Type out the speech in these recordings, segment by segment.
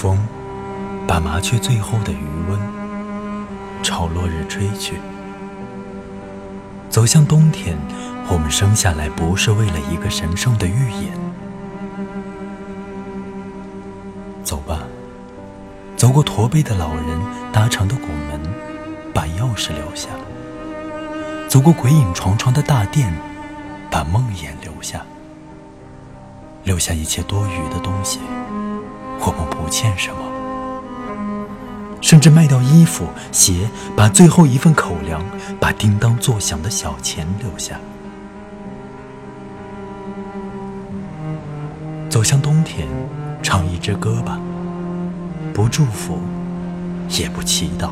风把麻雀最后的余温朝落日吹去。走向冬天，我们生下来不是为了一个神圣的预言。走吧，走过驼背的老人搭成的拱门，把钥匙留下；走过鬼影幢幢的大殿，把梦魇留下。留下一切多余的东西，我们不欠什么。甚至卖掉衣服、鞋，把最后一份口粮，把叮当作响的小钱留下。走向冬天，唱一支歌吧，不祝福，也不祈祷。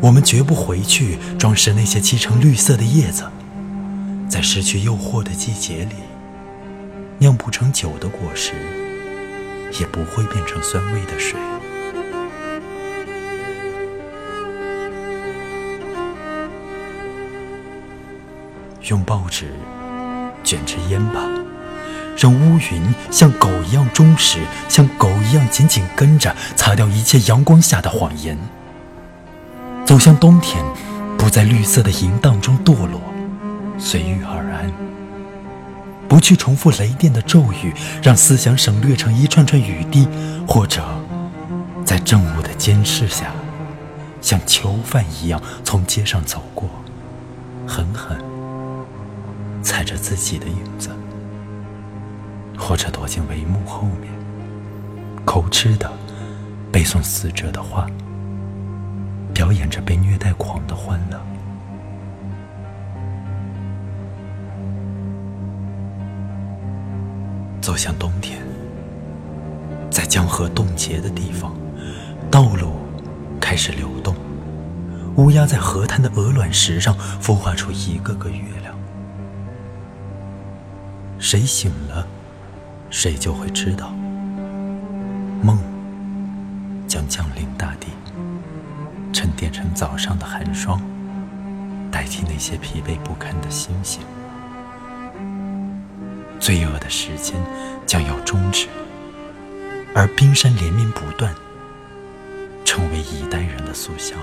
我们绝不回去装饰那些漆成绿色的叶子，在失去诱惑的季节里，酿不成酒的果实，也不会变成酸味的水。用报纸卷支烟吧，让乌云像狗一样忠实，像狗一样紧紧跟着，擦掉一切阳光下的谎言。走向冬天，不在绿色的淫荡中堕落，随遇而安。不去重复雷电的咒语，让思想省略成一串串雨滴，或者在正午的监视下，像囚犯一样从街上走过，狠狠。踩着自己的影子，或者躲进帷幕后面，口吃的背诵死者的话，表演着被虐待狂的欢乐。走向冬天，在江河冻结的地方，道路开始流动，乌鸦在河滩的鹅卵石上孵化出一个个月亮。谁醒了，谁就会知道，梦将降临大地，沉淀成早上的寒霜，代替那些疲惫不堪的星星。罪恶的时间将要终止，而冰山连绵不断，成为一代人的塑像。